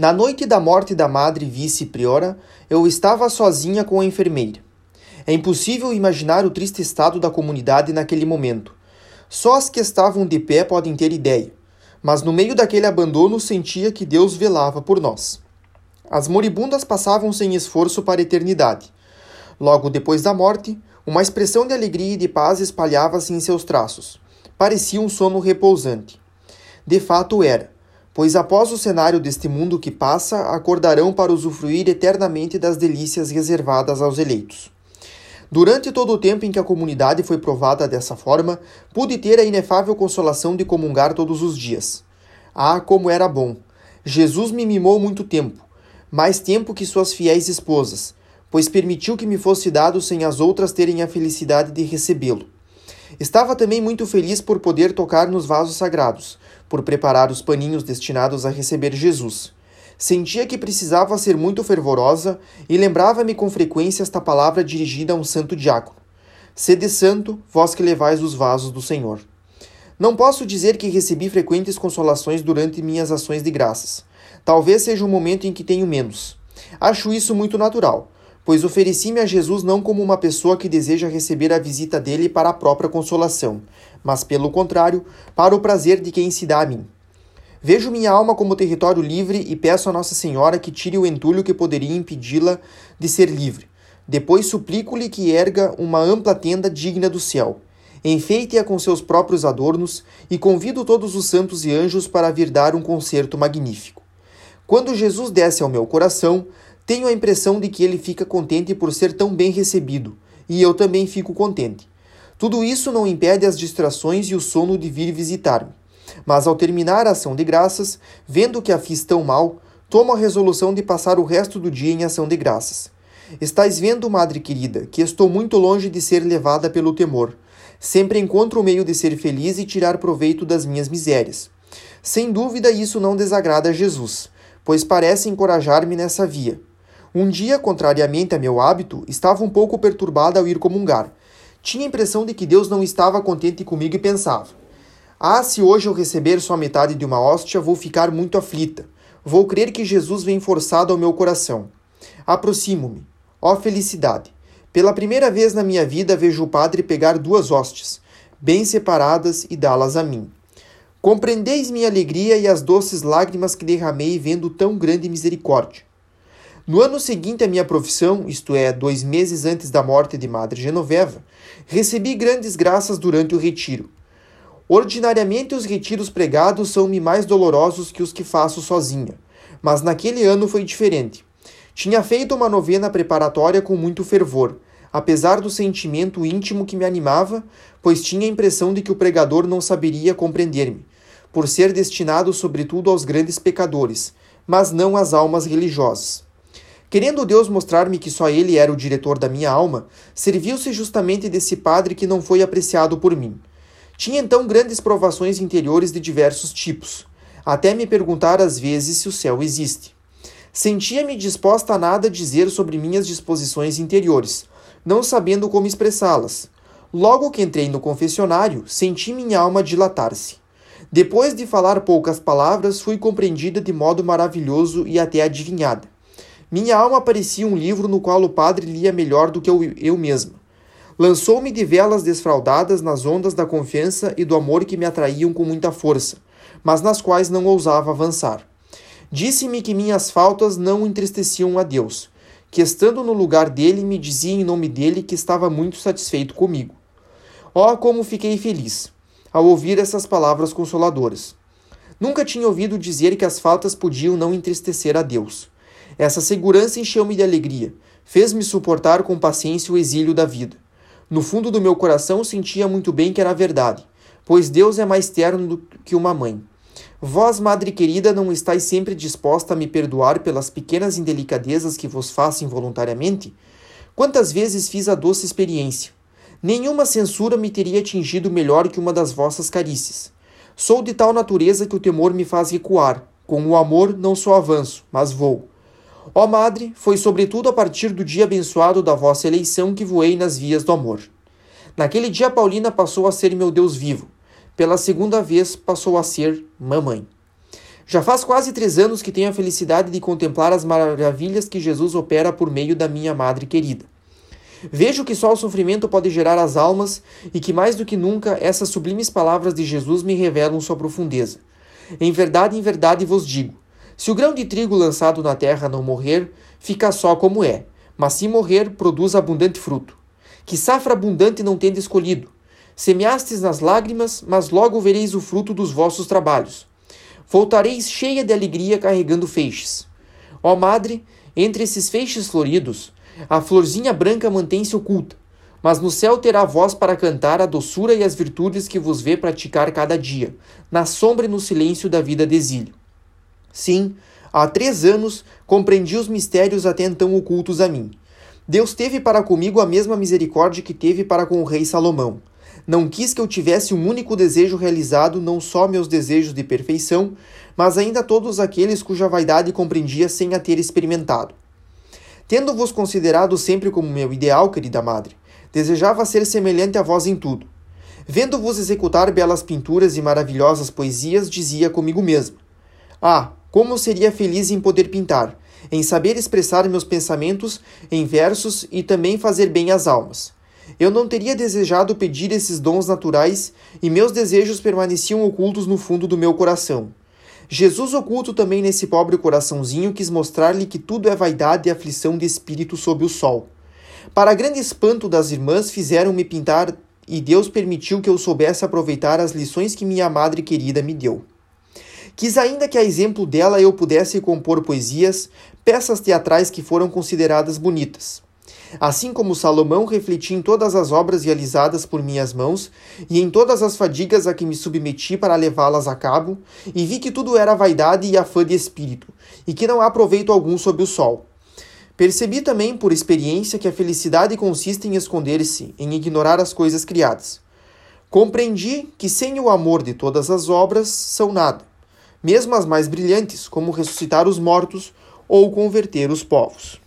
Na noite da morte da madre vice-priora, eu estava sozinha com a enfermeira. É impossível imaginar o triste estado da comunidade naquele momento. Só as que estavam de pé podem ter ideia, mas no meio daquele abandono sentia que Deus velava por nós. As moribundas passavam sem esforço para a eternidade. Logo depois da morte, uma expressão de alegria e de paz espalhava-se em seus traços. Parecia um sono repousante. De fato era pois após o cenário deste mundo que passa, acordarão para usufruir eternamente das delícias reservadas aos eleitos. Durante todo o tempo em que a comunidade foi provada dessa forma, pude ter a inefável consolação de comungar todos os dias. Ah, como era bom! Jesus me mimou muito tempo, mais tempo que suas fiéis esposas, pois permitiu que me fosse dado sem as outras terem a felicidade de recebê-lo. Estava também muito feliz por poder tocar nos vasos sagrados, por preparar os paninhos destinados a receber Jesus. Sentia que precisava ser muito fervorosa e lembrava-me com frequência esta palavra dirigida a um santo diácono: Sede santo, vós que levais os vasos do Senhor. Não posso dizer que recebi frequentes consolações durante minhas ações de graças. Talvez seja um momento em que tenho menos. Acho isso muito natural, pois ofereci-me a Jesus não como uma pessoa que deseja receber a visita dele para a própria consolação, mas, pelo contrário, para o prazer de quem se dá a mim. Vejo minha alma como território livre e peço a Nossa Senhora que tire o entulho que poderia impedi-la de ser livre. Depois suplico-lhe que erga uma ampla tenda digna do céu. Enfeite-a com seus próprios adornos e convido todos os santos e anjos para vir dar um concerto magnífico. Quando Jesus desce ao meu coração, tenho a impressão de que ele fica contente por ser tão bem recebido, e eu também fico contente. Tudo isso não impede as distrações e o sono de vir visitar-me. Mas ao terminar a ação de graças, vendo que a fiz tão mal, tomo a resolução de passar o resto do dia em ação de graças. Estais vendo, madre querida, que estou muito longe de ser levada pelo temor. Sempre encontro o meio de ser feliz e tirar proveito das minhas misérias. Sem dúvida, isso não desagrada a Jesus, pois parece encorajar-me nessa via. Um dia, contrariamente a meu hábito, estava um pouco perturbada ao ir comungar. Tinha a impressão de que Deus não estava contente comigo e pensava: Ah, se hoje eu receber só metade de uma hóstia, vou ficar muito aflita. Vou crer que Jesus vem forçado ao meu coração. Aproximo-me. Ó felicidade! Pela primeira vez na minha vida vejo o Padre pegar duas hóstias, bem separadas, e dá-las a mim. Compreendeis minha alegria e as doces lágrimas que derramei vendo tão grande misericórdia. No ano seguinte à minha profissão, isto é, dois meses antes da morte de Madre Genoveva, recebi grandes graças durante o retiro. Ordinariamente, os retiros pregados são-me mais dolorosos que os que faço sozinha, mas naquele ano foi diferente. Tinha feito uma novena preparatória com muito fervor, apesar do sentimento íntimo que me animava, pois tinha a impressão de que o pregador não saberia compreender-me, por ser destinado sobretudo aos grandes pecadores, mas não às almas religiosas. Querendo Deus mostrar-me que só Ele era o diretor da minha alma, serviu-se justamente desse padre que não foi apreciado por mim. Tinha então grandes provações interiores de diversos tipos, até me perguntar às vezes se o céu existe. Sentia-me disposta a nada dizer sobre minhas disposições interiores, não sabendo como expressá-las. Logo que entrei no confessionário, senti minha alma dilatar-se. Depois de falar poucas palavras, fui compreendida de modo maravilhoso e até adivinhada. Minha alma parecia um livro no qual o padre lia melhor do que eu, eu mesma. Lançou-me de velas desfraldadas nas ondas da confiança e do amor que me atraíam com muita força, mas nas quais não ousava avançar. Disse-me que minhas faltas não entristeciam a Deus, que estando no lugar dele me dizia em nome dele que estava muito satisfeito comigo. Oh, como fiquei feliz ao ouvir essas palavras consoladoras. Nunca tinha ouvido dizer que as faltas podiam não entristecer a Deus. Essa segurança encheu-me de alegria, fez-me suportar com paciência o exílio da vida. No fundo do meu coração sentia muito bem que era verdade, pois Deus é mais terno do que uma mãe. Vós, madre querida, não estáis sempre disposta a me perdoar pelas pequenas indelicadezas que vos faço involuntariamente? Quantas vezes fiz a doce experiência? Nenhuma censura me teria atingido melhor que uma das vossas carícias. Sou de tal natureza que o temor me faz recuar. Com o amor não só avanço, mas vou. Ó Madre, foi sobretudo a partir do dia abençoado da vossa eleição que voei nas vias do amor. Naquele dia, Paulina passou a ser meu Deus vivo. Pela segunda vez, passou a ser mamãe. Já faz quase três anos que tenho a felicidade de contemplar as maravilhas que Jesus opera por meio da minha madre querida. Vejo que só o sofrimento pode gerar as almas e que mais do que nunca essas sublimes palavras de Jesus me revelam sua profundeza. Em verdade, em verdade vos digo: se o grão de trigo lançado na terra não morrer, fica só como é, mas se morrer, produz abundante fruto. Que safra abundante não tendes escolhido. Semeastes nas lágrimas, mas logo vereis o fruto dos vossos trabalhos. Voltareis cheia de alegria carregando feixes. Ó madre, entre esses feixes floridos, a florzinha branca mantém-se oculta, mas no céu terá voz para cantar a doçura e as virtudes que vos vê praticar cada dia, na sombra e no silêncio da vida de exílio. Sim, há três anos compreendi os mistérios até então ocultos a mim. Deus teve para comigo a mesma misericórdia que teve para com o rei Salomão não quis que eu tivesse um único desejo realizado, não só meus desejos de perfeição, mas ainda todos aqueles cuja vaidade compreendia sem a ter experimentado. Tendo-vos considerado sempre como meu ideal, querida madre, desejava ser semelhante a vós em tudo. Vendo-vos executar belas pinturas e maravilhosas poesias, dizia comigo mesmo: Ah, como seria feliz em poder pintar, em saber expressar meus pensamentos em versos e também fazer bem às almas. Eu não teria desejado pedir esses dons naturais e meus desejos permaneciam ocultos no fundo do meu coração. Jesus, oculto também nesse pobre coraçãozinho, quis mostrar-lhe que tudo é vaidade e aflição de espírito sob o sol. Para grande espanto das irmãs, fizeram-me pintar e Deus permitiu que eu soubesse aproveitar as lições que minha madre querida me deu. Quis ainda que, a exemplo dela, eu pudesse compor poesias, peças teatrais que foram consideradas bonitas. Assim como Salomão, refleti em todas as obras realizadas por minhas mãos e em todas as fadigas a que me submeti para levá-las a cabo, e vi que tudo era vaidade e afã de espírito, e que não há proveito algum sob o sol. Percebi também, por experiência, que a felicidade consiste em esconder-se, em ignorar as coisas criadas. Compreendi que sem o amor de todas as obras são nada, mesmo as mais brilhantes, como ressuscitar os mortos ou converter os povos.